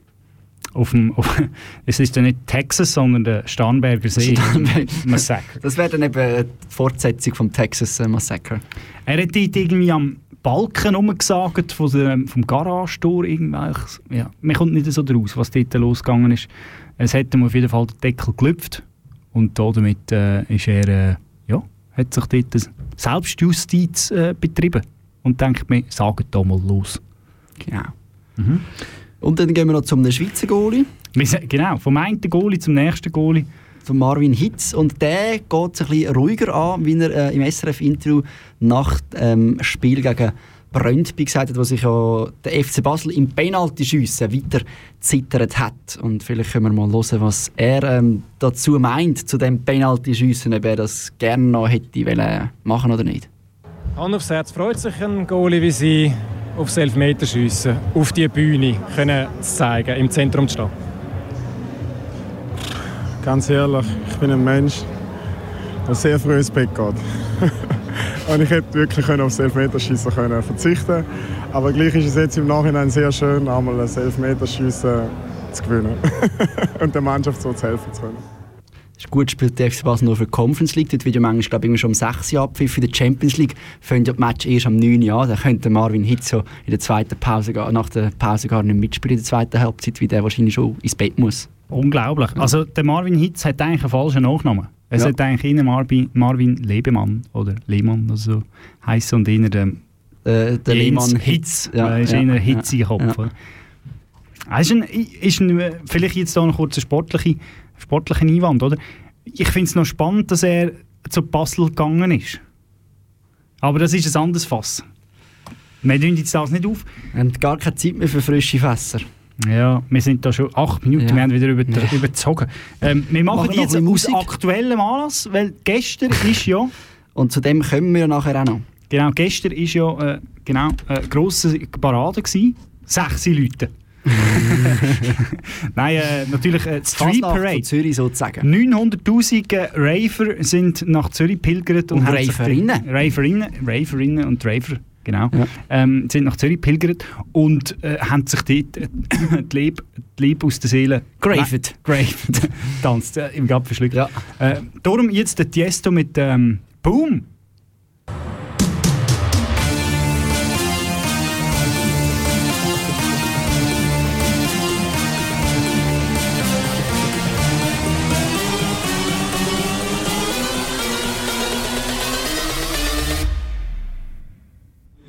Auf dem, auf, es ist ja nicht Texas, sondern der Starnberger See Starnberger. Massacre. Das wäre dann eben die Fortsetzung vom Texas äh, Massaker. Er hat dort irgendwie am Balken rumgesagt von der, vom Garagentor irgendwelches. Ja, man kommt nicht so draus, was dort losgegangen ist. Es hat ihm auf jeden Fall den Deckel gelüpft und damit äh, ist er, äh, hat sich dort Selbstjustiz äh, betrieben und denkt mir, sagt da mal los. Genau. Und dann gehen wir noch zum Schweizer Goalie. Genau, vom einen Goalie zum nächsten Goalie. Von Marvin Hitz. Und der geht es ein bisschen ruhiger an, wie er äh, im SRF-Interview nach dem Spiel gegen Brøndby gesagt hat, wo sich ja der FC Basel im Penalty-Schiessen weiter zittert hat. Und vielleicht können wir mal hören, was er ähm, dazu meint, zu dem Penalty-Schiessen, ob er das gerne noch hätte wollen machen oder nicht. Hand aufs Herz, freut sich ein Goalie wie Sie aufs Elfmeterschiessen, auf die Bühne können zu zeigen, im Zentrum zu stehen? Ganz ehrlich, ich bin ein Mensch, der sehr früh ins Bett geht. Und ich hätte wirklich können aufs Elfmeterschießen können verzichten Aber gleich ist es jetzt im Nachhinein sehr schön, einmal ein Elfmeterschießen zu gewinnen. Und der Mannschaft so zu helfen zu können. ist gut, spielt der FC Basel nur für die Conference League. Dort wird ja manchmal glaub ich, schon um 6 Uhr abpfiff. Für die Champions League fängt ja die Match erst um 9 Uhr an. Da könnte Marvin Hitz so in der zweiten Pause, nach der Pause gar nicht mitspielen in der zweiten Halbzeit, weil der wahrscheinlich schon ins Bett muss. Unglaublich. Also der Marvin Hitz hat eigentlich einen falschen Nachnamen. Es Ja. hat eigentlich innen Marvin, Marvin Lebemann oder Lehmann oder so heißen und innen der, Äh, der Lehmann Hitz. Ja, Ja, ist ja, eher ein ja, hitziger Kopf. ja. oder? Ah, Ist ein, ist ein, vielleicht jetzt noch kurz ein sportlicher, sportlicher Einwand, oder? Ich finde es noch spannend, dass er zu Basel gegangen ist. Aber das ist ein anderes Fass. Wir nehmen jetzt das nicht auf. Wir haben gar keine Zeit mehr für frische Fässer. Ja, wir sind da schon acht Minuten, Ja. wir haben wieder über, überzogen. Ähm, wir machen, Machen jetzt ein aus bisschen Musik. aktuellem Anlass, weil gestern ist ja... Und zu dem kommen wir ja nachher auch noch. Genau, gestern ist ja äh, genau, eine grosse Parade gewesen. Sechs Leute. Nein, äh, natürlich äh, die Street Parade. Zürich sozusagen. 900'000 äh, Raver sind nach Zürich pilgert und, Und Raverinnen. Raverinnen, Raverinnen und Raver, genau, ähm, sind nach Zürich pilgert und äh, haben sich dort äh, die Leb, die Leb aus der Seele Graved. Graved. Tanzt äh, im Gap verschluckt. Äh, darum jetzt der Tiesto mit ähm, Boom.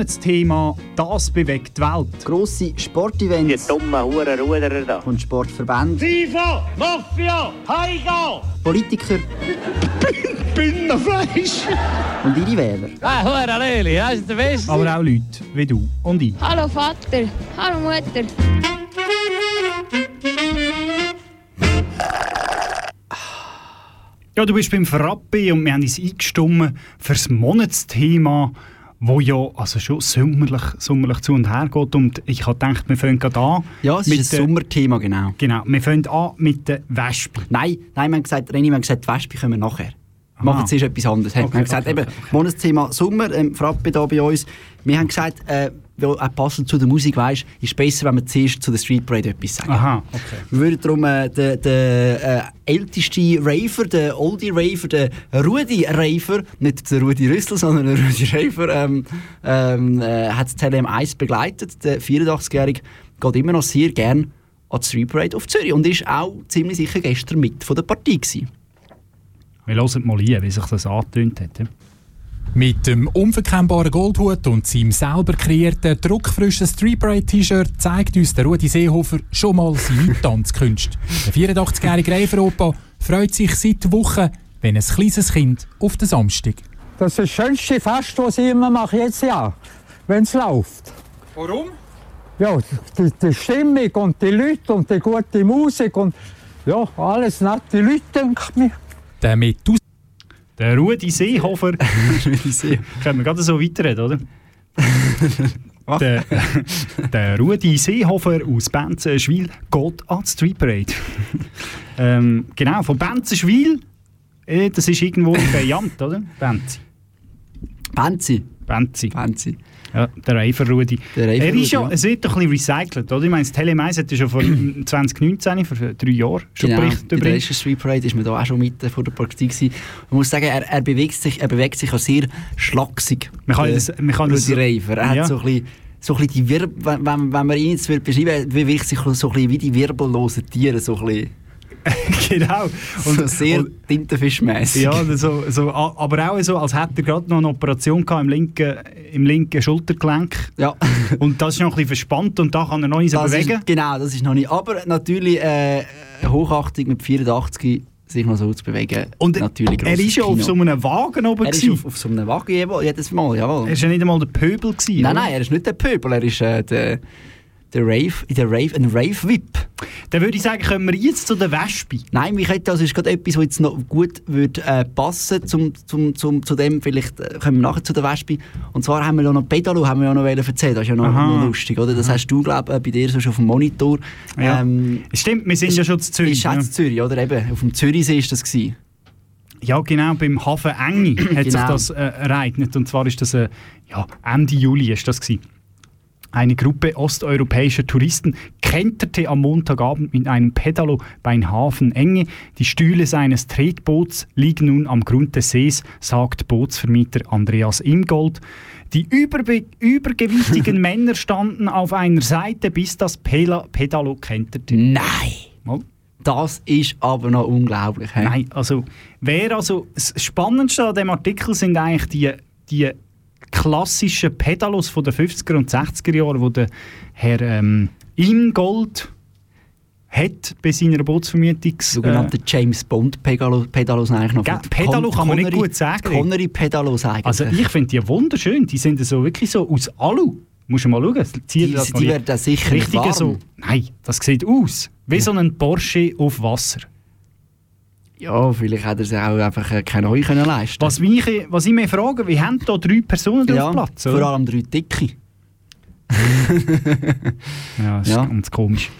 Monatsthema «Das bewegt die Welt». Grosse Sportevents. Die dummen Hurenruderer da. Und Sportverbände. FIFA, Mafia, Heiga! Politiker. Bündnerfleisch! Und ihre Wähler. Ah, Hure Leli, das ist der Beste. Aber auch Leute wie du und ich. Hallo Vater, hallo Mutter. Ja, du bist beim Frappe und wir haben uns eingestimmt für das Monatsthema, wo ja also schon sommerlich, sommerlich zu und her geht. Und ich habe gedacht, wir fangen gerade an. Ja, es mit ist ein Sommerthema, genau. Genau, wir fangen an mit der Wespe. Nein, nein, wir haben gesagt, René, wir haben gesagt, die Wespe kommen nachher. Wir machen Aha. zuerst etwas anderes. wir Okay, haben gesagt, okay, eben, Monatsthema Sommer, ähm, Frappe da bei uns. Wir haben gesagt, äh, weil auch passend zu der Musik weisst, ist besser, wenn wir zuerst zu der Street Parade etwas sagen. Aha, okay. Wir würden darum äh, den, den äh, ältesten Raver, den Oldie Raver, den Rudi Raver, nicht der Rudi Rüssel, sondern den Rudi Raver, ähm, ähm, äh, hat das TLM1 begleitet. Der 84-Jährige geht immer noch sehr gern an die Street Parade auf Zürich und ist auch ziemlich sicher gestern mit von der Partie gewesen. Wir hören mal ein, wie sich das angetönt hat. Mit dem unverkennbaren Goldhut und seinem selber kreierten, druckfrischen Street Parade T-Shirt zeigt uns der Rudi Seehofer schon mal seine Tanzkünste. Der 84-jährige Reiferopa freut sich seit Wochen, wenn ein kleines Kind auf den Samstag. Das ist das schönste Fest, was ich immer mache, jetzt ja, wenn es läuft. Warum? Ja, die, die Stimmung und die Leute und die gute Musik und ja, alles nette Leute, denke ich mir. Der mit Der Rudi Seehofer. Rudi Seehofer. Können wir gerade so weiterreden, oder? der, der Rudi Seehofer aus Benzenschwil geht an die Street Parade. ähm, genau, von Benzenschwil, äh, das ist irgendwo in Bejant, oder? Benzi. Benzi. Benzi. Benzi. Ja, der Reifer Rudi. Der er ist ja, es wird doch ein bisschen recycelt, oder? Ich meine, das Tele1 hat ja schon vor 2019, vor drei Jahren, schon Genau, Bericht bei über der ihn. ersten Street Parade ist man da auch schon mit vor der Partie gewesen. Man muss sagen, er, er, bewegt sich, er bewegt sich auch sehr schlaksig. Man kann das- man kann das- Rudi Reifer. Er Ja. hat so ein bisschen, so ein bisschen die Wirbel, wenn, wenn, wenn man ihn jetzt beschreiben würde, bewegt sich so ein bisschen wie die wirbellosen Tiere, so ein bisschen. genau. Und so sehr tintenfischmässig. Ja, so, so, aber auch so, als hätte er gerade noch eine Operation gehabt im linken, im linken Schultergelenk. Ja. Und das ist noch ein bisschen verspannt und da kann er noch nicht so Das bewegen. Ist, genau, das ist noch nicht. Aber natürlich äh, Hochachtung mit 84 sich noch so zu bewegen. Und natürlich er ist ja auf so einem Wagen oben. Er ist gewesen. auf, auf so einem Wagen jedes Mal, jawohl. Er ist ja nicht einmal der Pöbel gewesen. Nein, oder? nein, er ist nicht der Pöbel, er ist äh, der, Der Rave, in der Rave, ein Rave-Whip. Dann würde ich sagen, kommen wir jetzt zu der Wespe. Nein, mich hätte also ist gerade etwas, was jetzt noch gut würde, äh, passen zum, zum, zum, zu dem. Vielleicht äh, kommen wir nachher zu der Wespe. Und zwar haben wir ja noch Pedalo, haben wir ja noch erzählen. Das ist ja noch, noch lustig, oder? Das hast du, glaube ich, bei dir so schon auf dem Monitor. Ja. Ähm, Stimmt, wir sind ja schon zu Zürich. Ist ja. Zürich, oder? Eben, auf dem Zürichsee ist das gewesen. Ja, genau, beim Hafen Engi hat sich Genau. das äh, ereignet. Und zwar ist das äh, ja, Ende Juli ist das gewesen. Eine Gruppe osteuropäischer Touristen kenterte am Montagabend mit einem Pedalo bei Hafen Enge. Die Stühle seines Tretboots liegen nun am Grund des Sees, sagt Bootsvermieter Andreas Imgold. Die überbe übergewichtigen Männer standen auf einer Seite, bis das Pela Pedalo kenterte. Nein! Das ist aber noch unglaublich. hä? Nein, also, wer also, das Spannendste an dem Artikel sind eigentlich die, die klassischen Pedalos von den 50er und 60er Jahren, die der Herr ähm, Ingold hat bei seiner Bootsvermietungs... Sogenannte James Bond Pedalo, Pedalos eigentlich noch. Pedalo kann man nicht gut sagen. Connery Pedalos eigentlich. Also ich finde die wunderschön, die sind so wirklich so aus Alu. Musst du mal schauen. Zieh Die- das die werden sicher nicht Richtige warm. so, Nein, das sieht aus wie so ein Porsche auf Wasser. Ja, vielleicht hat er sich auch einfach äh, keine neue können leisten Was, mich, was ich mich frage, wie haben da drei Personen ja, Platz? Vor oder? allem drei Dicke. Ja, das Ja. ist ganz komisch.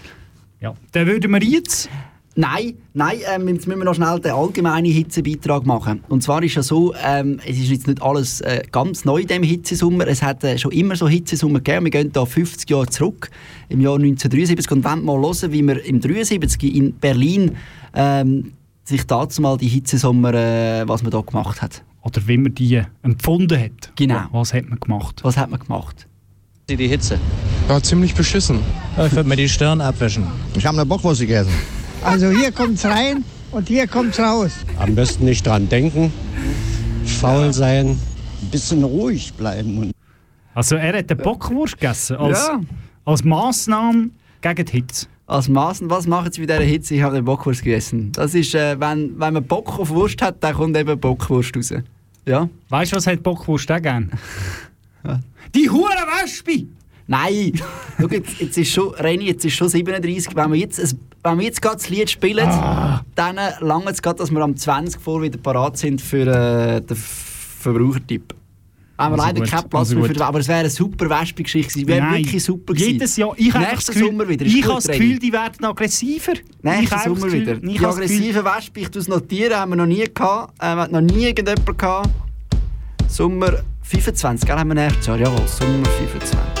Ja. Dann würden wir jetzt... Nein, nein, ähm, jetzt müssen wir noch schnell den allgemeinen Hitzebeitrag machen. Und zwar ist ja so, ähm, es ist jetzt nicht alles äh, ganz neu in diesem Hitzesommer. Es hat äh, schon immer so Hitzesommer gegeben. Wir gehen da 50 Jahre zurück, im Jahr 1973, und wollen mal hören, wie wir im 73 in Berlin ähm, sich dazu mal die Hitzesommer, äh, was man da gemacht hat. Oder wie man die empfunden hat. Genau. Was hat man gemacht? Was hat man gemacht? Die Hitze. Ja, ziemlich beschissen. Ich würde mir die Stirn abwischen. Ich habe eine Bockwurst gegessen. Also hier kommt's rein und hier kommt's raus. Am besten nicht dran denken, faul sein, ein bisschen ruhig bleiben. Also er hat eine Bockwurst gegessen als, Ja. als Massnahme gegen die Hitze. Als Massen, was machen Sie bei dieser Hitze? Ich habe den Bockwurst gegessen. Das ist, äh, wenn, wenn man Bock auf Wurst hat, dann kommt eben Bockwurst raus. Ja? Weißt du, was hat Bockwurst auch gern? Die hure Wespe! Nein! Schau, jetzt, jetzt ist schon, Reni, jetzt ist schon 37. Wenn wir jetzt, ein, wenn wir jetzt gerade das Lied spielen, dann lange es gerade, dass wir am 20 vor wieder parat sind für äh, den Verbrauchertipp. Haben wir Also leider gut, keinen Platz also mehr für den, aber es wäre eine super Wespe-Geschichte gewesen. Wäre wirklich super gewesen. Jedes Jahr. Ich habe das Gefühl, Sommer wieder. Ich habe das. Gefühl, die werden aggressiver. Ich Nächsten habe Sommer wieder. Ich Die aggressiven Wespen, ich tue es notieren, haben wir noch nie gehabt. Ähm, hat noch nie irgendjemand gehabt. Sommer 25, gell, haben wir nächstes Jahr? Jawohl, Sommer 25.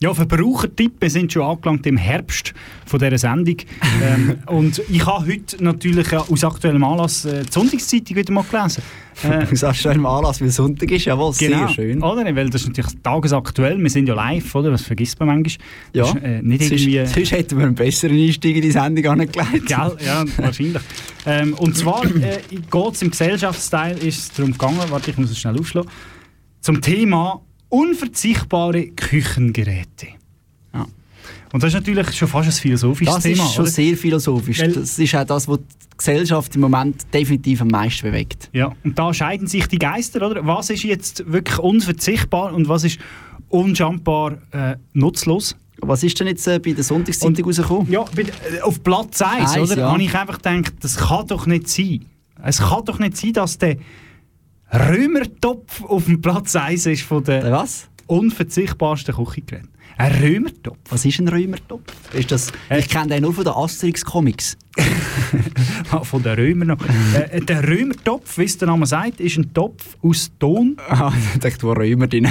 Ja, Verbrauchertipp, wir sind schon angelangt im Herbst von dieser Sendung. ähm, und ich habe heute natürlich äh, aus aktuellem Anlass äh, die Sonntagszeitung wieder mal gelesen. Äh, schon im Anlass, weil Sonntag ist, jawohl, Genau, sehr schön. Oder? Weil das ist natürlich tagesaktuell. Wir sind ja live, oder? Das vergisst man manchmal. Ja, Das ist, äh, nicht sonst, irgendwie... sonst hätten wir einen besseren Einstieg in die Sendung angelegt. Gell? Ja, wahrscheinlich. ähm, und zwar äh, geht es im Gesellschaftsteil ist es darum gegangen, warte, ich muss es schnell aufschlagen, zum Thema unverzichtbare Küchengeräte. Ja. Und das ist natürlich schon fast ein philosophisches Das Thema. ist schon oder? sehr philosophisch. Weil- das ist auch das, was die Gesellschaft im Moment definitiv am meisten bewegt. Ja, und da scheiden sich die Geister, oder? Was ist jetzt wirklich unverzichtbar und was ist unjumpbar äh, nutzlos? Was ist denn jetzt äh, bei der Sonntagszeitung rausgekommen? Ja, bei, äh, auf Platz 1, Eins, oder? ja. Habe ich einfach gedacht, das kann doch nicht sein. Es kann doch nicht sein, dass der Römertopf auf dem Platz 1 ist von Der was? unverzichtbarsten Küchengeräten. Ein Römertopf? Was ist ein Römertopf? Ist das, ich kenne den nur von den Asterix-Comics. Ah, von den Römern noch. äh, der Römertopf, wie es der Name sagt, ist ein Topf aus Ton. Ah, ich dachte, wo Römer drin.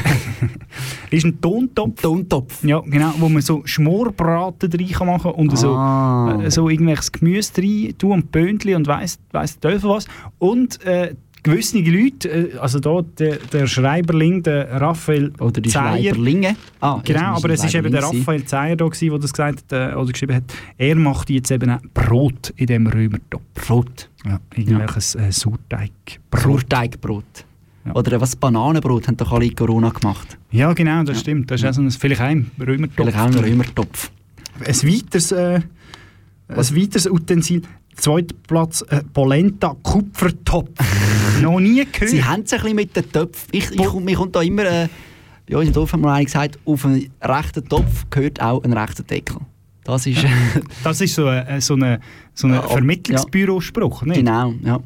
ist ein Tontopf. Tontopf. Ja, genau, wo man so Schmorbraten rein kann machen und Ah. so, äh, so irgendwelches Gemüse rein tun und Böhnchen und weiss, weiss der Teufel was. Und äh, gewisse Leute, äh, also da der, der Schreiberling, der Raphael Oder die Zeyer, Schreiberlinge. Ah, Genau, aber es ist eben der. Raphael Zeyer da gewesen, der das gesagt hat, äh, oder geschrieben hat. Er macht jetzt eben auch Brot in dem Römertopf. Brot? Ja, irgendwelches äh, Sauerteig. Sauerteigbrot. Oder was Bananenbrot haben doch alle Corona gemacht. Ja, genau, das stimmt. Das ist auch so ein, vielleicht ein Römertopf. Vielleicht auch ein Römertopf. Ein weiteres, äh, ein weiteres Utensil. Zweiter Platz, äh, Polenta Kupfertopf. Noch nie gehört. Sie haben es ein bisschen mit den Töpfen. Ich, ich, mir kommt da immer, äh, bei uns im Dorf haben wir gesagt, auf einen rechten Topf gehört auch ein rechter Deckel. Das ist... Das ist so ein so eine, so eine Ja, Vermittlungsbürospruch, nicht? Genau, ja.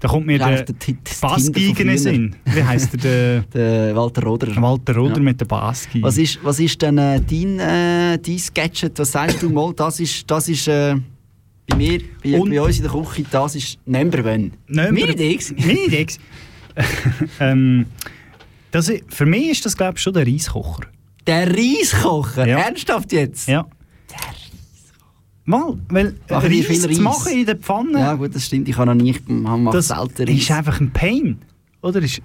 Da kommt mir der von in. Sinn. Wie heisst der? Der, Walter Roder. Walter Roder Ja. mit der Baski. Was ist, was ist denn äh, dein, äh, dein Gadget? Was sagst du mal? Das ist, das ist äh, bei mir, bei, Und- bei uns in der Küche, das ist Number One. Number- Minidex? Minidex? ähm, das, i- für mich ist das, glaube ich, schon der Reiskocher. Der Reiskocher? Ja. Ernsthaft jetzt? Ja. Mal, weil Machen die Reis viel Reis? machen in der Pfanne, Ja gut, das stimmt. Ich habe noch nie, man macht das selten ist Reis. einfach ein Pain. Oder? Ist,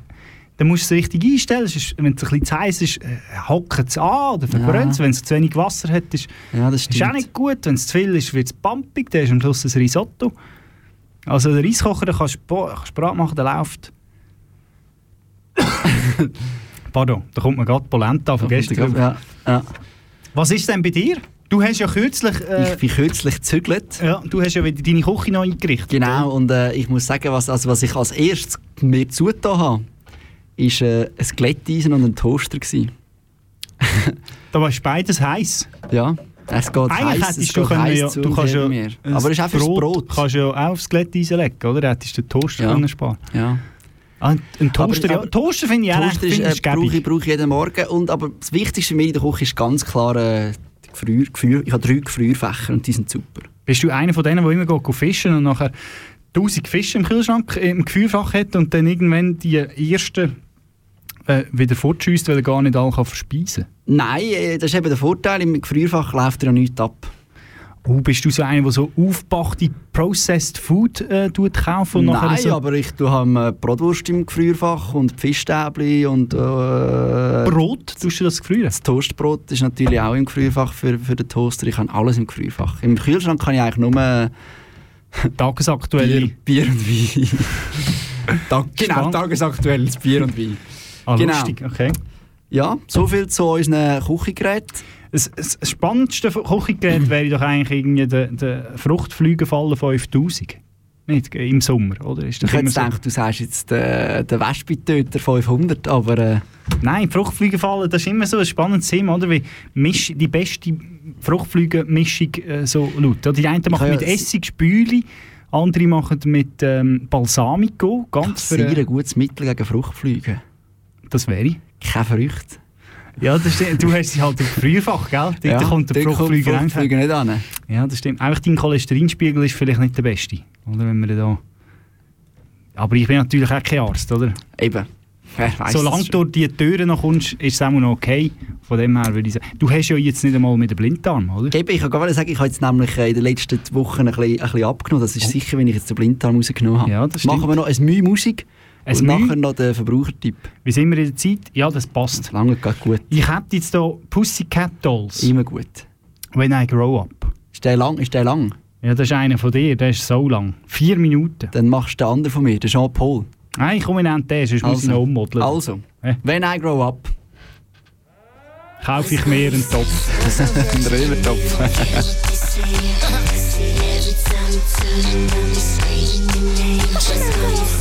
dann musst du es richtig einstellen. Es wenn es ein bisschen zu heiß ist, äh, hockt es an oder verbrennt es. Ja. Wenn es zu wenig Wasser hat, ist, Ja, das ist auch nicht gut. Wenn es zu viel ist, wird es pumpig. Dann ist am Schluss ein Risotto. Also der Reiskocher, der kannst du Brat machen, der läuft. Pardon, da kommt mir gerade Polenta von gestern. ja, ja. Was ist denn bei dir? Du hast ja kürzlich... Äh, Ich bin kürzlich gezügelt. ja, du hast ja wieder deine Küche neu eingerichtet. Genau, und äh, ich muss sagen, was, also, was ich als erstes mir zugetan habe, ist äh, ein Glätteisen und ein Toaster. Da war beides heiß. Ja, es geht Eigentlich heiß, es du geht heiß ja, zu du kannst ja, Aber es ist auch fürs Brot. kannst ja auch aufs Glätteisen legen, oder? Hättest du den Toaster Ja. können sparen. Ja. Ah, ein Toaster, Aber- ja. aber- Toaster finde ich auch Toaster ist, äh, brauche ich, brauche ich jeden Morgen. Und, aber das Wichtigste für mich in der Küche ist ganz klar äh, die Gefrier, Gefrier, ich habe drei Gefrierfächer und die sind super. Bist du einer von denen, der immer geht, fischen und nachher 1000 Fische im Kühlschrank, im Gefrierfach hat und dann irgendwann die ersten äh, wieder fortschießt, weil er gar nicht alle kann verspeisen Nein, äh, das ist eben der Vorteil, im Gefrierfach läuft ja nichts ab. Oh, bist du so einer, der so aufgebachte Processed Food äh, kaufen und Nein, so aber ich tue äh, Bratwurst im Gefrierfach und Fischstäbli und... Äh, Brot, tust du das gefrieren? Das Toastbrot ist natürlich auch im Gefrierfach für, für den Toaster. Ich habe alles im Gefrierfach. Im Kühlschrank kann ich eigentlich nur äh, tagesaktuelle Bier, Bier und Wein. genau, tagesaktuelles Bier und Wein. Ah, Genau. lustig, okay. Ja, soviel zu unseren Küchengeräten. Das, das das spannendste Küchengerät wäre doch eigentlich irgendwie der, der Fruchtflügelfall 5000. Nicht im Sommer, oder? Ist Ich hätte so. gedacht, du sagst jetzt äh, den Wespentöter 500, aber... Äh, Nein, Fruchtfliegenfallen, das ist immer so ein spannendes Thema, oder? Wie Misch, die beste Fruchtfliegenmischung äh, so laut. Die einen machen mit Essig, Spüli, andere machen mit ähm, Balsamico. Ganz sehr äh, ein gutes Mittel gegen Fruchtfliegen. Das wäre Keine Früchte. Ja, das stimmt. Du hast sie halt im Frühfach, gell? Dort Ja, kommt der dort kommt Fruchtfliegen nicht an. Ja, das stimmt. Einfach dein Cholesterinspiegel ist vielleicht nicht der beste. Oder? Wenn wir da... Aber ich bin natürlich auch kein Arzt, oder? Eben. Wer weiss Solange du durch die Türen noch kommst, ist es auch noch okay. Von dem her würde ich sagen. Du hast ja jetzt nicht einmal mit dem Blinddarm, oder? Eben, ich kann gar nicht sagen, ich habe jetzt nämlich äh, in den letzten Wochen ein bisschen, ein bisschen abgenommen. Das ist sicher, wenn ich jetzt den Blinddarm rausgenommen habe. Oh. Ja. Machen wir noch ein Mühe Musik Ein und nachher noch den Verbrauchertipp. Wie sind wir in der Zeit? Ja, das passt. Lange geht gut. Ich hätte jetzt hier Pussycat Dolls. Immer gut. When I Grow Up. Ist der lang? Ist der lang? Ja, das ist einer von dir, der ist so lang. Vier Minuten. Dann machst du den anderen von mir, den Jean-Paul. Nein, ich komme nicht den, sonst muss ich noch ummodeln. Also, Hä? When I Grow Up. Kaufe ich mir einen Topf. Ein Römertopf.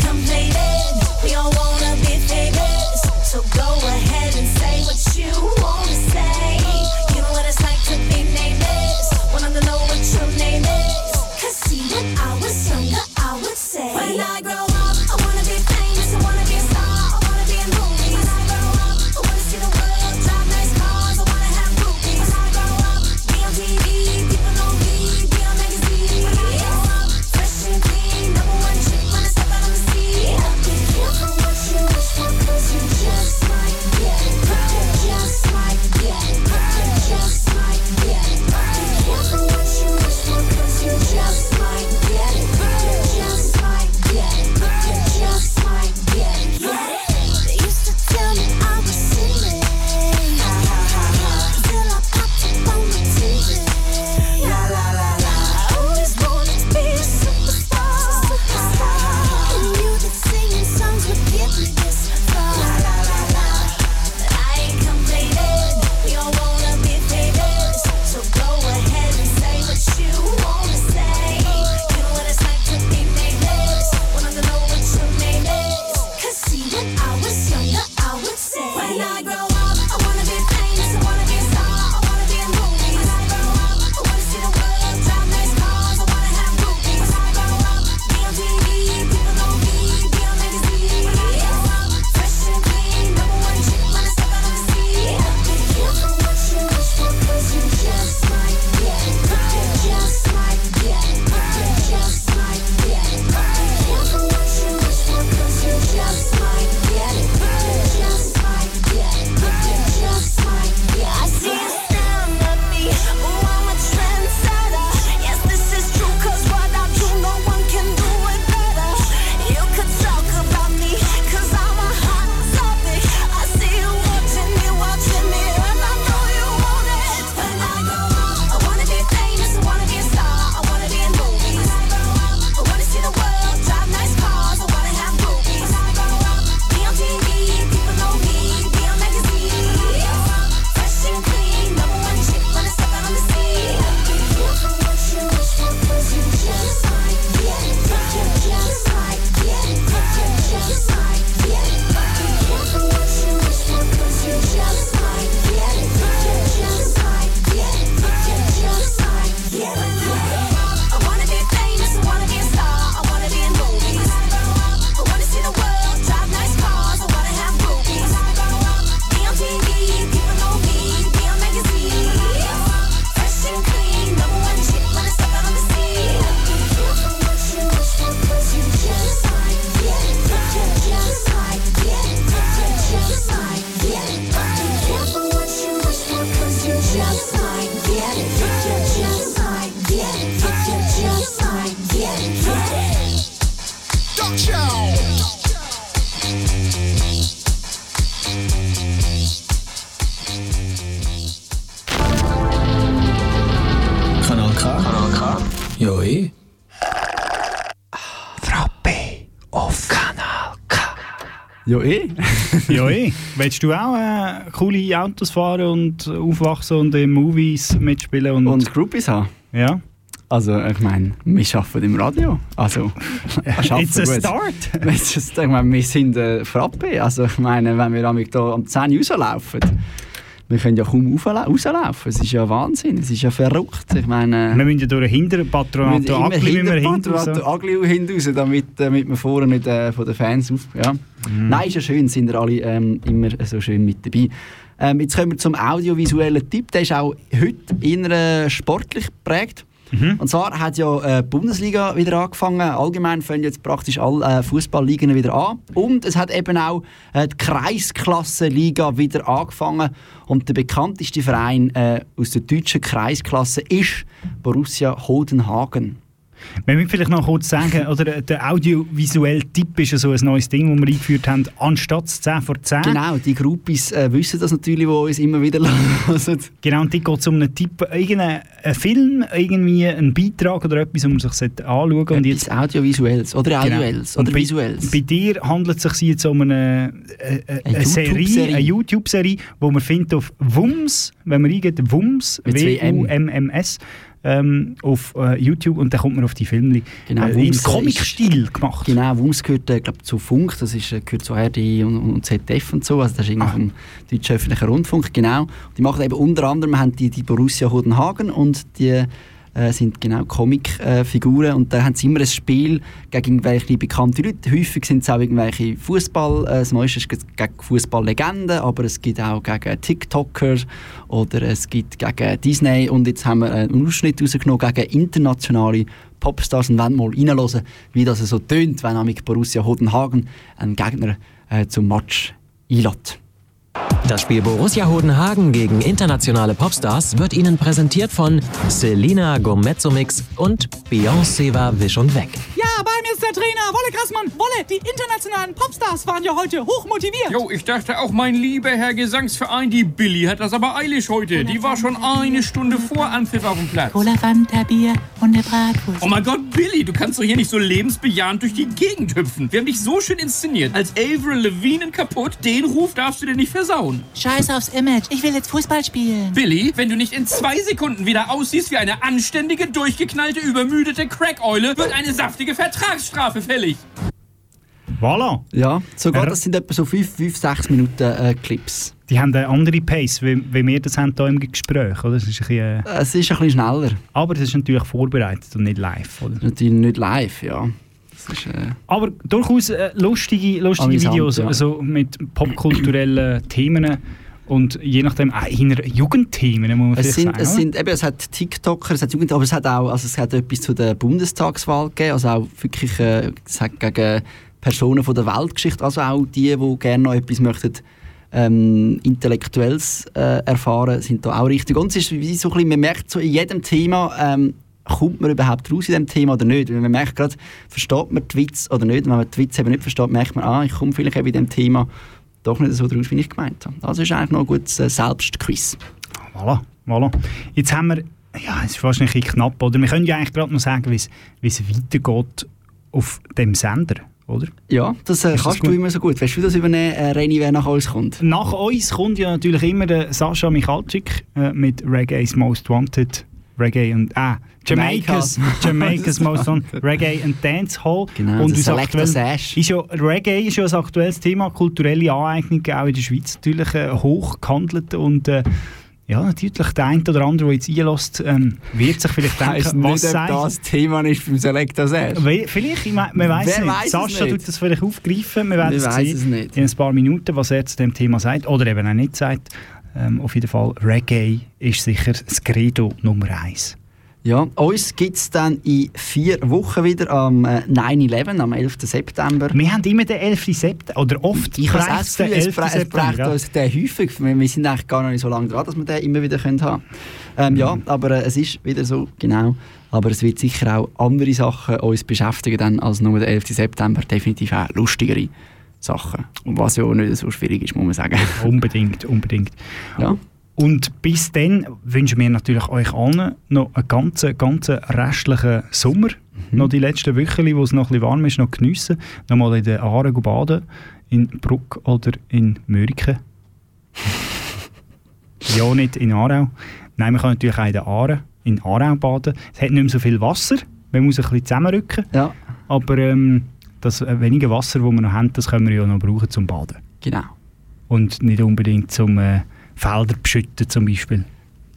complaining. We all wanna be famous. Ja, eh. ja, eh. Willst du auch äh, coole Autos fahren und aufwachsen und in Movies mitspielen? Und, Und Groupies haben? Ja. Also, ich meine, wir arbeiten im Radio. Also, It's a gut. start. Ich meine, wir sind äh, Frappe. Also, ich meine, wenn wir da am 10 Uhr rauslaufen, wir können ja kaum rauslaufen. Es ist ja Wahnsinn. Es ist ja verrückt. Ich meine... Wir müssen ja durch den Hinterpatronat Agli hinten hinaus, damit, damit wir vorne nicht äh, von den Fans auf... Ja. Mhm. Nein, ist ja schön, sind ihr alle ähm, immer so schön mit dabei. Ähm, jetzt kommen wir zum audiovisuellen Tipp. Der ist auch heute äh, sportlich geprägt. Mhm. Und zwar hat ja äh, die Bundesliga wieder angefangen. Allgemein fangen jetzt praktisch alle äh, Fußballligen wieder an. Und es hat eben auch äh, die Kreisklassenliga wieder angefangen. Und der bekannteste Verein äh, aus der deutschen Kreisklasse ist Borussia Hodenhagen. Wenn wir vielleicht noch kurz sagen, oder der audiovisuelle Tipp ist ja so ein neues Ding, das wir eingeführt haben, anstatt 10 vor 10. Genau, die Gruppis äh, wissen das natürlich, die uns immer wieder hören. Genau, und die geht es um einen Tipp, irgendeinen einen Film, irgendwie einen Beitrag oder etwas, das man sich anschauen sollte. Und jetzt audiovisuelles oder audiovelles Und oder bei, visuelles. Bei dir handelt es sich jetzt um eine, äh, äh, eine, Serie, YouTube-Serie. eine YouTube-Serie, die man findet auf Wums, wenn man eingeht, Wums, zwei M. W-U-M-M-S, ähm, auf äh, YouTube und dann kommt man auf die Filme. Genau, äh, Im äh, Comic-Stil gemacht. Genau, Wums gehört äh, glaub, zu Funk, das ist, äh, gehört zu RD und, und ZDF und so, also das ist irgendwie vom deutschen öffentlichen Rundfunk, genau. Und die machen eben unter anderem, haben die, die Borussia Hodenhagen und die äh, sind genau Comic-Figuren und da haben sie immer ein Spiel gegen irgendwelche bekannte Leute. Häufig sind es auch irgendwelche Fußball, äh, das meiste ist gegen Fußballlegenden, aber es gibt auch gegen TikToker oder es gibt gegen Disney und jetzt haben wir einen Ausschnitt rausgenommen gegen internationale Popstars und wollen mal reinhören, wie das so tönt, wenn nämlich Borussia Hodenhagen einen Gegner äh, zum Match einlädt. Das Spiel Borussia Hodenhagen gegen internationale Popstars wird Ihnen präsentiert von Selina Gomezzo-Mix und Beyoncé war Wisch und Weg. Ja, bei mir ist der Trainer, Wolle Krassmann. Wolle, die internationalen Popstars waren ja heute hochmotiviert. Jo, ich dachte auch, mein lieber Herr Gesangsverein, die Billy hat das aber eilig heute. Die war schon eine Stunde vor Anpfiff auf dem Platz. Cola, Fanta, Bier und eine Bratwurst. Oh mein Gott, Billy, du kannst doch hier nicht so lebensbejahend durch die Gegend hüpfen. Wir haben dich so schön inszeniert. Als Avril Lavigne in kaputt, den Ruf darfst du dir nicht versauen. Scheiß aufs Image. Ich will jetzt Fußball spielen. Billy, wenn du nicht in zwei Sekunden wieder aussiehst wie eine anständige, durchgeknallte, übermüdete Crackeule, wird eine saftige Vertragsstrafe fällig. Voilà. Ja, sogar das sind etwa so 5-6 Minuten äh, Clips. Die haben eine andere Pace, wie, wie wir das haben hier im Gespräch. Oder? Es, ist ein bisschen, äh, Es ist ein bisschen schneller. aber es ist natürlich vorbereitet und nicht live. Oder? Natürlich nicht live, ja. Ist, äh, Aber durchaus äh, lustige, lustige Amüsant, Videos ja. also mit popkulturellen Themen und je nachdem auch in Jugendthemen, muss man es, sind, sagen. es, sind, eben, es hat TikToker, es hat Jugend, aber es hat auch also es hat etwas zu der Bundestagswahl gegeben, also auch wirklich äh, gegen Personen von der Weltgeschichte, also auch die, die gerne noch etwas möchten ähm, Intellektuelles äh, erfahren, sind da auch richtig. Und es ist wie so ein bisschen, man merkt so in jedem Thema, ähm, kommt man überhaupt raus in dem Thema oder nicht? Weil man merkt gerade, versteht man die Witz oder nicht? Und wenn man die Witz eben nicht versteht, merkt man, ah, ich komme vielleicht eben in dem Thema doch nicht so raus, wie ich gemeint habe. Also ist eigentlich noch ein gutes äh, Selbstquiz. Voilà, voilà. Jetzt haben wir, ja, es ist fast ein bisschen knapp, oder? Wir können ja eigentlich gerade noch sagen, wie es- weitergeht auf dem Sender, oder? Ja, das äh, das kannst gut? du immer so gut. Willst du das übernehmen, äh, Reni, wer nach uns kommt? Nach uns kommt ja natürlich immer der Sascha Michalczyk äh, mit Reggae's Most Wanted. Reggae und ah, Jamaica's, Jamaica. Jamaica's Most Wanted. Reggae und Dancehall. Genau, und Selector aktuell- Sash. Ist ja, Reggae ist ja ein aktuelles Thema, kulturelle Aneignung auch in der Schweiz natürlich äh, hoch gehandelt und äh, ja, natürlich der eine oder andere, der jetzt einlässt, ähm, wird sich vielleicht denken, was sagt... das Thema ist beim Selector Sash. Vielleicht, ich mein, man weiß Wer nicht. es Sascha nicht. tut das vielleicht aufgreifen. Wir werden Wir es sehen es nicht. in ein paar Minuten, was er zu dem Thema sagt. Oder eben auch nicht sagt. Ähm, auf jeden Fall, Reggae ist sicher das Credo Nummer eins. Ja, uns gibt es dann in vier Wochen wieder am äh, 9-11, am 11. September. Wir haben immer den 11. September, oder oft Ich habe das Gefühl, es 11. braucht- es September, braucht ja. uns den häufig. Wir, wir sind eigentlich gar noch nicht so lange dran, dass wir den immer wieder können haben ähm, Ja, Mhm. aber äh, es ist wieder so, genau. Aber es wird sicher auch andere Sachen uns beschäftigen dann als nur der 11. September. Definitiv auch lustigere Sachen. Und was ja auch nicht so schwierig ist, muss man sagen. Unbedingt, unbedingt. Ja. Und bis dann wünschen wir natürlich euch allen noch einen ganzen, ganzen restlichen Sommer. Mhm. Noch die letzten Wochen, wo es noch ein bisschen warm ist, noch geniessen. Nochmal in den gehen baden, in Bruck oder in Mörike. ja, nicht in Aarau. Nein, man kann natürlich auch in den Aaren, in Aarau baden. Es hat nicht mehr so viel Wasser, man muss ein bisschen zusammenrücken. Ja. Aber ähm, das äh, wenige Wasser, das wir noch haben, das können wir ja noch brauchen zum Baden. Genau. Und nicht unbedingt zum äh, Felder beschütten zum Beispiel.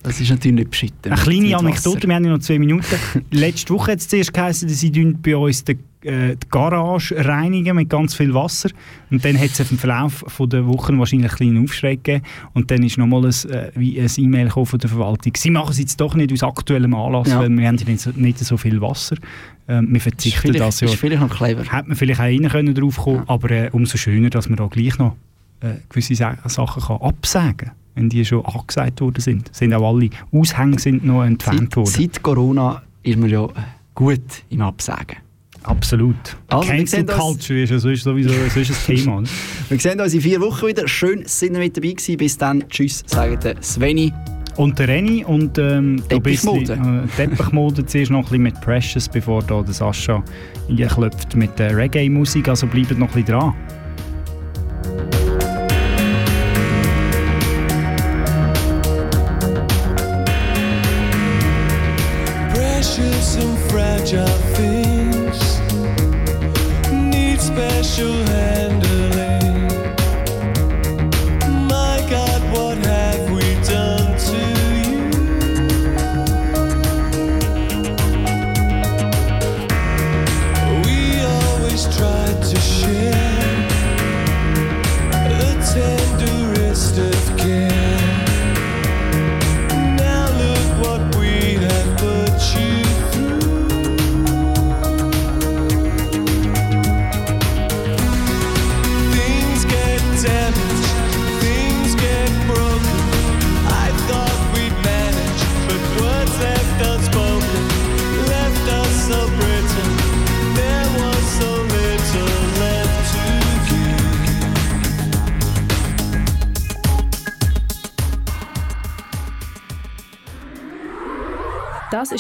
Das ist natürlich nicht beschütten. Eine kleine Anekdote, wir haben ja noch zwei Minuten. Letzte Woche hat es zuerst geheißen, dass sie bei uns äh, die Garage reinigen mit ganz viel Wasser. Und dann hat es im Verlauf von der Wochen wahrscheinlich einen kleinen Aufschrei gegeben. Und dann ist nochmal ein, äh, wie ein E-Mail von der Verwaltung. Sie machen es jetzt doch nicht aus aktuellem Anlass, Ja. weil wir haben ja nicht so, nicht so viel Wasser. Ähm, wir verzichten das ja. ist vielleicht noch clever. Hätte man vielleicht auch rein können drauf kommen, aber äh, umso schöner, dass man da gleich noch äh, gewisse Sa Sachen kann absagen kann, wenn die schon angesagt worden sind. Sind auch alle Aushänge sind noch entfernt worden. Seit Corona ist man ja gut im Absagen. Absolut. Also, Cancel Culture ist sonst sowieso sonst ein Thema. Wir sehen uns in vier Wochen wieder. Schön, sind ihr mit dabei gewesen. Bis dann. Tschüss, sagt der Sveni. Und der Renny und ähm, Teppichmode. bisschen, Äh, Teppichmode zuerst noch ein bisschen mit Precious, bevor da der Sascha einklopft mit der Reggae-Musik. Also bleibt noch ein bisschen dran.